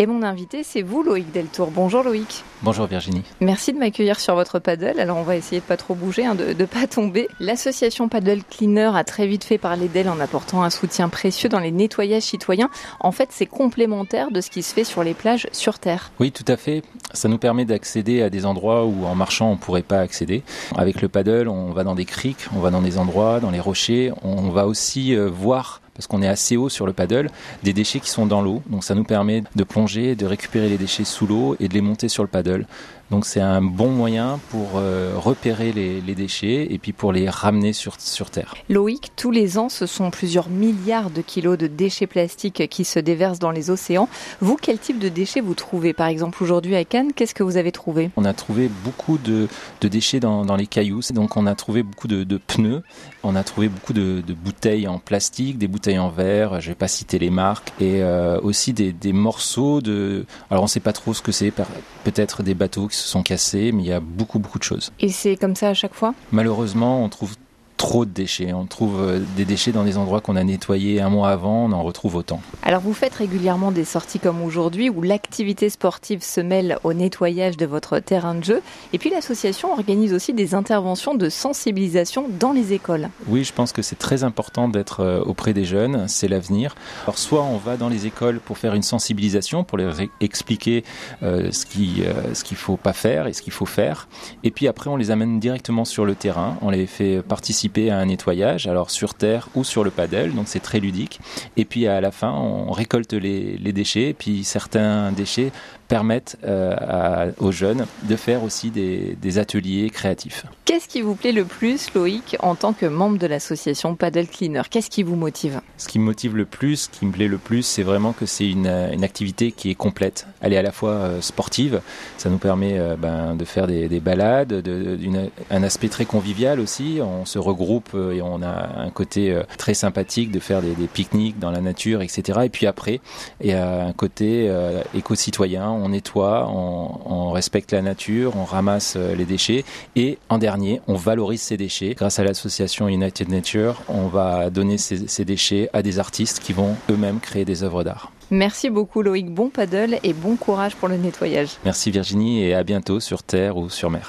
Et mon invité, c'est vous, Loïc Deltour. Bonjour Loïc. Bonjour Virginie. Merci de m'accueillir sur votre paddle. Alors on va essayer de pas trop bouger, hein, de ne pas tomber. L'association Paddle Cleaner a très vite fait parler d'elle en apportant un soutien précieux dans les nettoyages citoyens. En fait, c'est complémentaire de ce qui se fait sur les plages sur Terre. Oui, tout à fait. Ça nous permet d'accéder à des endroits où en marchant on pourrait pas accéder. Avec le paddle, on va dans des criques, on va dans des endroits, dans les rochers. On va aussi euh, voir parce qu'on est assez haut sur le paddle, des déchets qui sont dans l'eau. Donc ça nous permet de plonger, de récupérer les déchets sous l'eau et de les monter sur le paddle. Donc c'est un bon moyen pour euh, repérer les, les, déchets et puis pour les ramener sur, sur Terre. Loïc, tous les ans, ce sont plusieurs milliards de kilos de déchets plastiques qui se déversent dans les océans. Vous, quel type de déchets vous trouvez? Par exemple, aujourd'hui à Cannes, qu'est-ce que vous avez trouvé? On a trouvé beaucoup de, de déchets dans, dans, les cailloux. Donc on a trouvé beaucoup de, de pneus, on a trouvé beaucoup de, de, bouteilles en plastique, des bouteilles en verre, je vais pas citer les marques, et euh, aussi des, des morceaux de... Alors on sait pas trop ce que c'est, peut-être des bateaux qui se sont cassés, mais il y a beaucoup, beaucoup de choses. Et c'est comme ça à chaque fois? Malheureusement, on trouve trop de déchets. On trouve euh, des déchets dans des endroits qu'on a nettoyés un mois avant, on en retrouve autant. Alors vous faites régulièrement des sorties comme aujourd'hui où l'activité sportive se mêle au nettoyage de votre terrain de jeu. Et puis l'association organise aussi des interventions de sensibilisation dans les écoles. Oui, je pense que c'est très important d'être euh, auprès des jeunes, c'est l'avenir. Alors soit on va dans les écoles pour faire une sensibilisation, pour leur expliquer euh, ce qu'il euh, ce qu'il faut pas faire et ce qu'il faut faire. Et puis après on les amène directement sur le terrain, on les fait participer à un nettoyage, alors sur terre ou sur le paddle, donc c'est très ludique. Et puis à la fin, on récolte les, les déchets, et puis certains déchets permettent euh, à, aux jeunes de faire aussi des, des ateliers créatifs. Qu'est-ce qui vous plaît le plus, Loïc, en tant que membre de l'association Paddle Cleaner? Qu'est-ce qui vous motive? Ce qui me motive le plus, ce qui me plaît le plus, c'est vraiment que c'est une, une, activité qui est complète. Elle est à la fois euh, sportive, ça nous permet euh, ben, de faire des, des balades, de, de, un aspect très convivial aussi. On se regroupe et on a un côté très sympathique de faire des, des pique-niques dans la nature, etc. Et puis après, il y a un côté euh, éco-citoyen on nettoie, on, on, respecte la nature, on ramasse euh, les déchets et en dernier, on valorise ces déchets. Grâce à l'association United Nature, on va donner ces, ces déchets à des artistes qui vont eux-mêmes créer des œuvres d'art. Merci beaucoup Loïc, bon paddle et bon courage pour le nettoyage. Merci Virginie et à bientôt sur Terre ou sur mer.